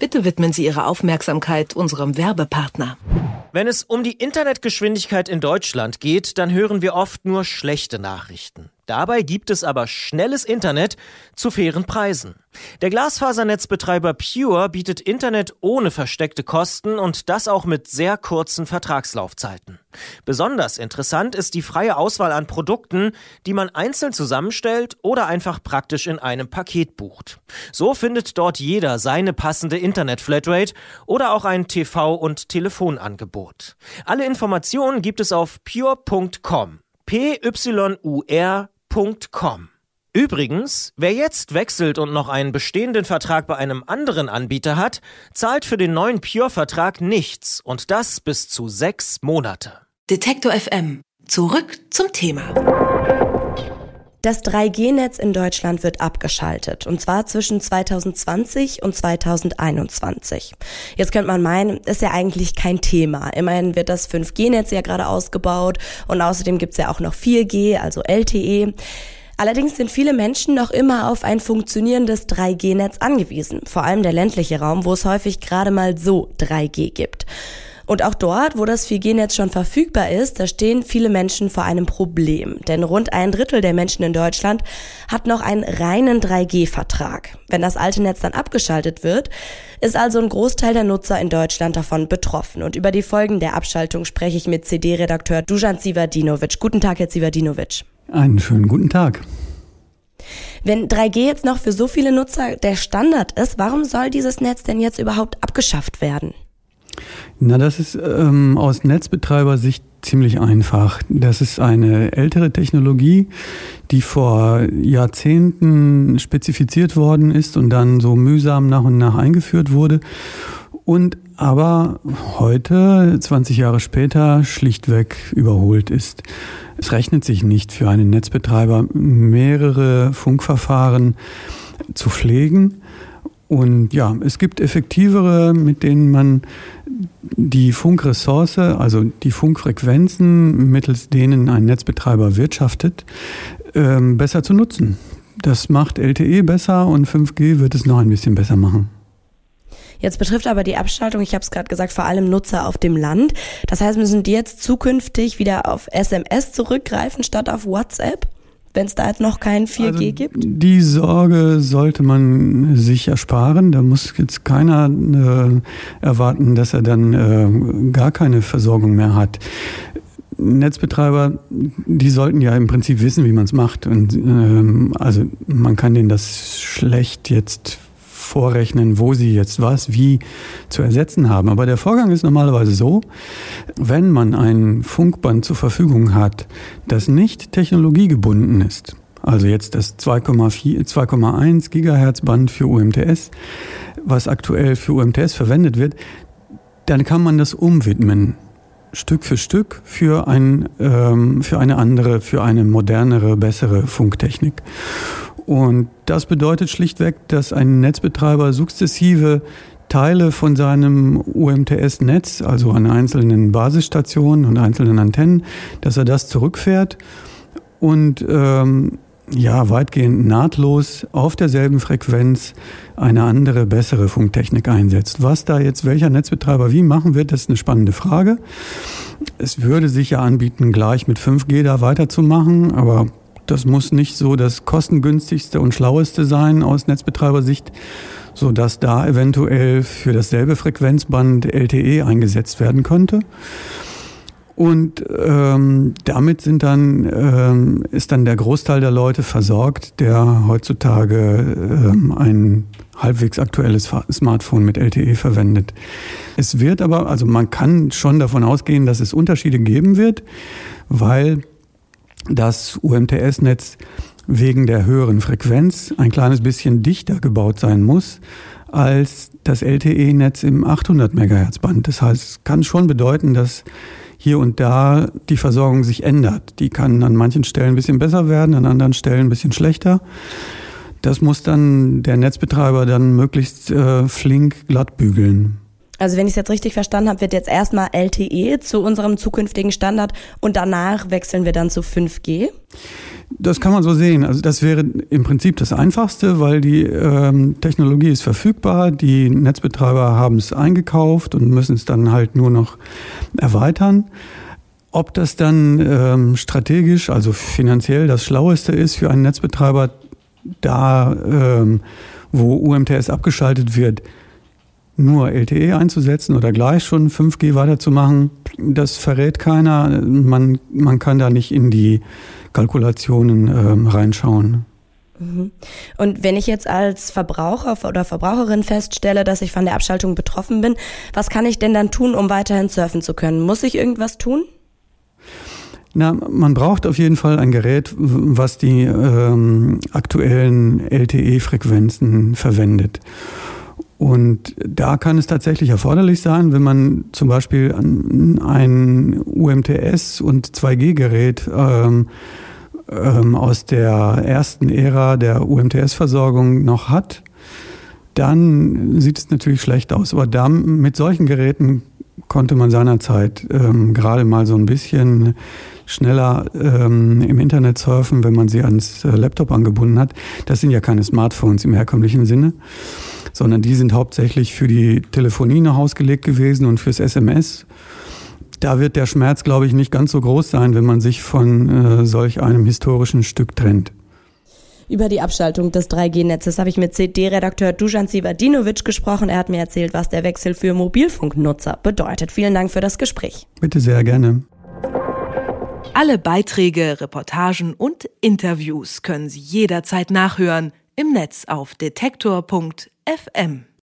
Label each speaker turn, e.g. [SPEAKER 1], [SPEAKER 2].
[SPEAKER 1] Bitte widmen Sie Ihre Aufmerksamkeit unserem Werbepartner.
[SPEAKER 2] Wenn es um die Internetgeschwindigkeit in Deutschland geht, dann hören wir oft nur schlechte Nachrichten. Dabei gibt es aber schnelles Internet zu fairen Preisen. Der Glasfasernetzbetreiber Pure bietet Internet ohne versteckte Kosten und das auch mit sehr kurzen Vertragslaufzeiten. Besonders interessant ist die freie Auswahl an Produkten, die man einzeln zusammenstellt oder einfach praktisch in einem Paket bucht. So findet dort jeder seine passende Internet-Flatrate oder auch ein TV- und Telefonangebot. Alle Informationen gibt es auf pure.com. P-Y-U-R.com. Übrigens, wer jetzt wechselt und noch einen bestehenden Vertrag bei einem anderen Anbieter hat, zahlt für den neuen Pure-Vertrag nichts und das bis zu sechs Monate.
[SPEAKER 1] Detektor FM. Zurück zum Thema.
[SPEAKER 3] Das 3G-Netz in Deutschland wird abgeschaltet, und zwar zwischen 2020 und 2021. Jetzt könnte man meinen, ist ja eigentlich kein Thema. Immerhin wird das 5G-Netz ja gerade ausgebaut und außerdem gibt's ja auch noch 4G, also LTE. Allerdings sind viele Menschen noch immer auf ein funktionierendes 3G-Netz angewiesen, vor allem der ländliche Raum, wo es häufig gerade mal so 3G gibt. Und auch dort, wo das 4G-Netz schon verfügbar ist, da stehen viele Menschen vor einem Problem. Denn rund ein Drittel der Menschen in Deutschland hat noch einen reinen 3G-Vertrag. Wenn das alte Netz dann abgeschaltet wird, ist also ein Großteil der Nutzer in Deutschland davon betroffen. Und über die Folgen der Abschaltung spreche ich mit CD-Redakteur Dusan Sivadinovic. Guten Tag, Herr Sivadinovic.
[SPEAKER 4] Einen schönen guten Tag.
[SPEAKER 3] Wenn 3G jetzt noch für so viele Nutzer der Standard ist, warum soll dieses Netz denn jetzt überhaupt abgeschafft werden?
[SPEAKER 4] Na, das ist ähm, aus Netzbetreibersicht ziemlich einfach. Das ist eine ältere Technologie, die vor Jahrzehnten spezifiziert worden ist und dann so mühsam nach und nach eingeführt wurde und aber heute, 20 Jahre später, schlichtweg überholt ist. Es rechnet sich nicht für einen Netzbetreiber, mehrere Funkverfahren zu pflegen und ja, es gibt effektivere, mit denen man die Funkressource, also die Funkfrequenzen, mittels denen ein Netzbetreiber wirtschaftet, ähm, besser zu nutzen. Das macht LTE besser und 5G wird es noch ein bisschen besser machen.
[SPEAKER 3] Jetzt betrifft aber die Abschaltung, ich habe es gerade gesagt, vor allem Nutzer auf dem Land. Das heißt, müssen die jetzt zukünftig wieder auf SMS zurückgreifen statt auf WhatsApp? Wenn es da jetzt noch kein 4G also gibt?
[SPEAKER 4] Die Sorge sollte man sich ersparen. Da muss jetzt keiner äh, erwarten, dass er dann äh, gar keine Versorgung mehr hat. Netzbetreiber, die sollten ja im Prinzip wissen, wie man es macht. Und ähm, also man kann denen das schlecht jetzt vorrechnen, wo sie jetzt was wie zu ersetzen haben. Aber der Vorgang ist normalerweise so, wenn man ein Funkband zur Verfügung hat, das nicht technologiegebunden ist, also jetzt das 2,1 Gigahertz Band für UMTS, was aktuell für UMTS verwendet wird, dann kann man das umwidmen. Stück für Stück für, ein, ähm, für eine andere, für eine modernere, bessere Funktechnik. Und das bedeutet schlichtweg, dass ein Netzbetreiber sukzessive Teile von seinem UMTS-Netz, also an einzelnen Basisstationen und einzelnen Antennen, dass er das zurückfährt und ähm, ja, weitgehend nahtlos auf derselben Frequenz eine andere, bessere Funktechnik einsetzt. Was da jetzt welcher Netzbetreiber wie machen wird, das ist eine spannende Frage. Es würde sich ja anbieten, gleich mit 5G da weiterzumachen, aber das muss nicht so das kostengünstigste und schlaueste sein aus Netzbetreibersicht, so dass da eventuell für dasselbe Frequenzband LTE eingesetzt werden könnte. Und ähm, damit sind dann, ähm, ist dann der Großteil der Leute versorgt, der heutzutage ähm, ein halbwegs aktuelles Smartphone mit LTE verwendet. Es wird aber, also man kann schon davon ausgehen, dass es Unterschiede geben wird, weil das UMTS-Netz wegen der höheren Frequenz ein kleines bisschen dichter gebaut sein muss als das LTE-Netz im 800 MHz Band. Das heißt, kann schon bedeuten, dass hier und da die Versorgung sich ändert. Die kann an manchen Stellen ein bisschen besser werden, an anderen Stellen ein bisschen schlechter. Das muss dann der Netzbetreiber dann möglichst äh, flink glatt bügeln.
[SPEAKER 3] Also wenn ich es jetzt richtig verstanden habe, wird jetzt erstmal LTE zu unserem zukünftigen Standard und danach wechseln wir dann zu 5G?
[SPEAKER 4] Das kann man so sehen. Also das wäre im Prinzip das Einfachste, weil die ähm, Technologie ist verfügbar, die Netzbetreiber haben es eingekauft und müssen es dann halt nur noch erweitern. Ob das dann ähm, strategisch, also finanziell das Schlaueste ist für einen Netzbetreiber, da ähm, wo UMTS abgeschaltet wird, nur LTE einzusetzen oder gleich schon 5G weiterzumachen, das verrät keiner. Man, man kann da nicht in die Kalkulationen ähm, reinschauen.
[SPEAKER 3] Mhm. Und wenn ich jetzt als Verbraucher oder Verbraucherin feststelle, dass ich von der Abschaltung betroffen bin, was kann ich denn dann tun, um weiterhin surfen zu können? Muss ich irgendwas tun?
[SPEAKER 4] Na, man braucht auf jeden Fall ein Gerät, was die ähm, aktuellen LTE-Frequenzen verwendet. Und da kann es tatsächlich erforderlich sein, wenn man zum Beispiel ein UMTS und 2G-Gerät ähm, ähm, aus der ersten Ära der UMTS-Versorgung noch hat, dann sieht es natürlich schlecht aus. Aber da, mit solchen Geräten konnte man seinerzeit ähm, gerade mal so ein bisschen schneller ähm, im Internet surfen, wenn man sie ans äh, Laptop angebunden hat. Das sind ja keine Smartphones im herkömmlichen Sinne sondern die sind hauptsächlich für die Telefonie nach Haus gelegt gewesen und fürs SMS. Da wird der Schmerz, glaube ich, nicht ganz so groß sein, wenn man sich von äh, solch einem historischen Stück trennt.
[SPEAKER 3] Über die Abschaltung des 3G-Netzes habe ich mit CD-Redakteur Dusan Sivadinovic gesprochen. Er hat mir erzählt, was der Wechsel für Mobilfunknutzer bedeutet. Vielen Dank für das Gespräch.
[SPEAKER 4] Bitte sehr gerne.
[SPEAKER 1] Alle Beiträge, Reportagen und Interviews können Sie jederzeit nachhören im Netz auf FM.